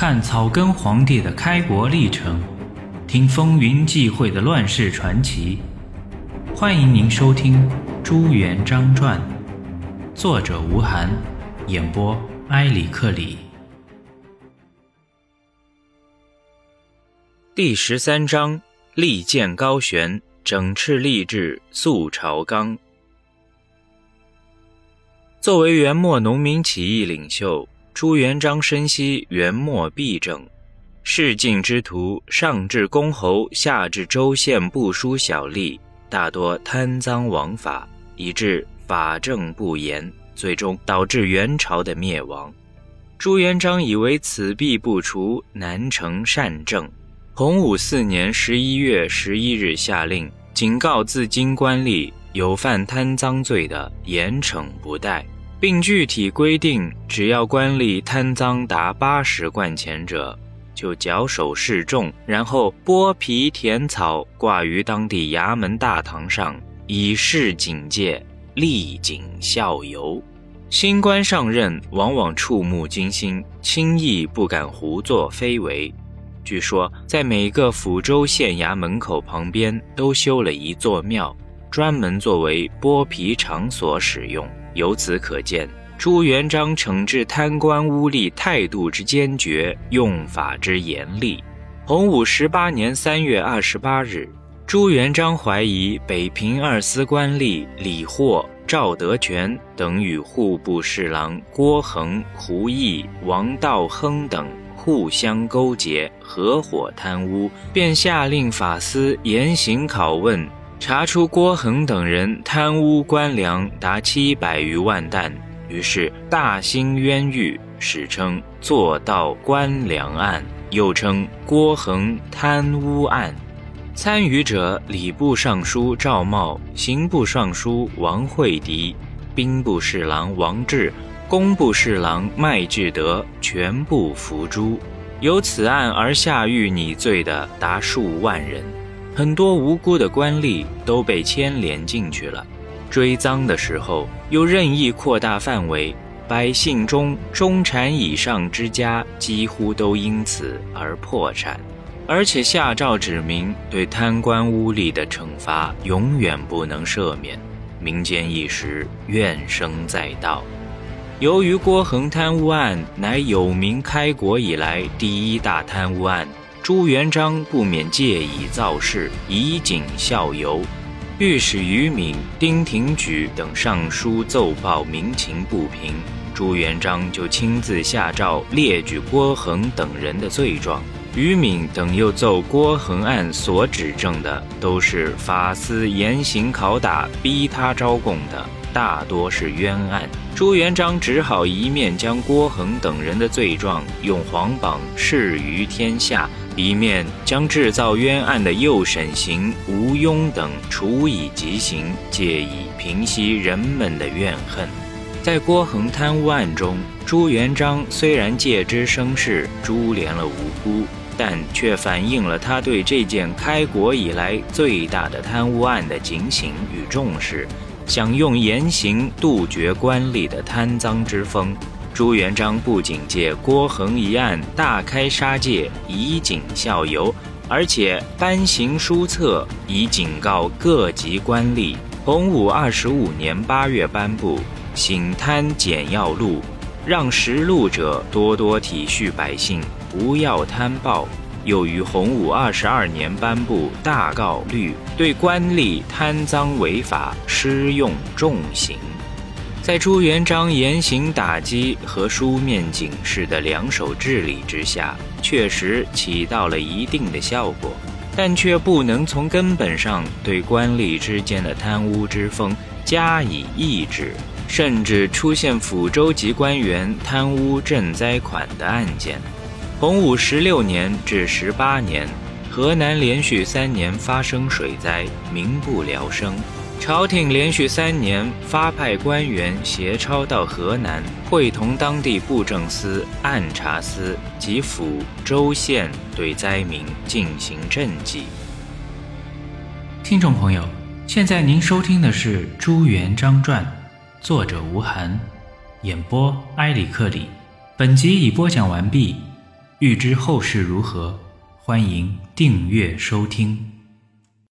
看草根皇帝的开国历程，听风云际会的乱世传奇。欢迎您收听《朱元璋传》，作者吴晗，演播埃里克里。第十三章：利剑高悬，整饬吏治，肃朝纲。作为元末农民起义领袖。朱元璋深悉元末弊政，仕进之徒上至公侯，下至州县部署小吏，大多贪赃枉法，以致法政不严，最终导致元朝的灭亡。朱元璋以为此弊不除，难成善政。洪武四年十一月十一日下令，警告自京官吏有犯贪赃罪的，严惩不贷。并具体规定，只要官吏贪赃达八十贯钱者，就绞首示众，然后剥皮填草，挂于当地衙门大堂上，以示警戒，立警效尤。新官上任，往往触目惊心，轻易不敢胡作非为。据说，在每个抚州县衙门口旁边都修了一座庙，专门作为剥皮场所使用。由此可见，朱元璋惩治贪官污吏态度之坚决，用法之严厉。洪武十八年三月二十八日，朱元璋怀疑北平二司官吏李霍、赵德全等与户部侍郎郭恒、胡毅、王道亨等互相勾结，合伙贪污，便下令法司严刑拷问。查出郭恒等人贪污官粮达七百余万担，于是大兴冤狱，史称“做盗官粮案”，又称“郭恒贪污案”。参与者：礼部尚书赵茂、刑部尚书王惠迪、兵部侍郎王志、工部侍郎麦志德，全部伏诛。由此案而下狱拟罪的达数万人。很多无辜的官吏都被牵连进去了，追赃的时候又任意扩大范围，百姓中中产以上之家几乎都因此而破产，而且下诏指明对贪官污吏的惩罚永远不能赦免，民间一时怨声载道。由于郭恒贪污案乃有名开国以来第一大贪污案。朱元璋不免借以造势，以儆效尤。御史于敏、丁廷举等上书奏报民情不平，朱元璋就亲自下诏列举郭恒等人的罪状。于敏等又奏郭恒案所指证的都是法司严刑拷打、逼他招供的，大多是冤案。朱元璋只好一面将郭恒等人的罪状用皇榜示于天下。一面将制造冤案的右审刑吴庸等处以极刑，借以平息人们的怨恨。在郭恒贪污案中，朱元璋虽然借之生事，株连了无辜，但却反映了他对这件开国以来最大的贪污案的警醒与重视，想用严刑杜绝官吏的贪赃之风。朱元璋不仅借郭恒一案大开杀戒，以儆效尤，而且颁行书册以警告各级官吏。洪武二十五年八月颁布《醒贪简要录》，让识录者多多体恤百姓，不要贪暴。又于洪武二十二年颁布《大告律》，对官吏贪赃违法施用重刑。在朱元璋严刑打击和书面警示的两手治理之下，确实起到了一定的效果，但却不能从根本上对官吏之间的贪污之风加以抑制，甚至出现抚州籍官员贪污赈灾款的案件。洪武十六年至十八年，河南连续三年发生水灾，民不聊生。朝廷连续三年发派官员携抄到河南，会同当地布政司、按察司及府州县，对灾民进行赈济。听众朋友，现在您收听的是《朱元璋传》，作者吴晗，演播埃里克里。本集已播讲完毕。欲知后事如何，欢迎订阅收听。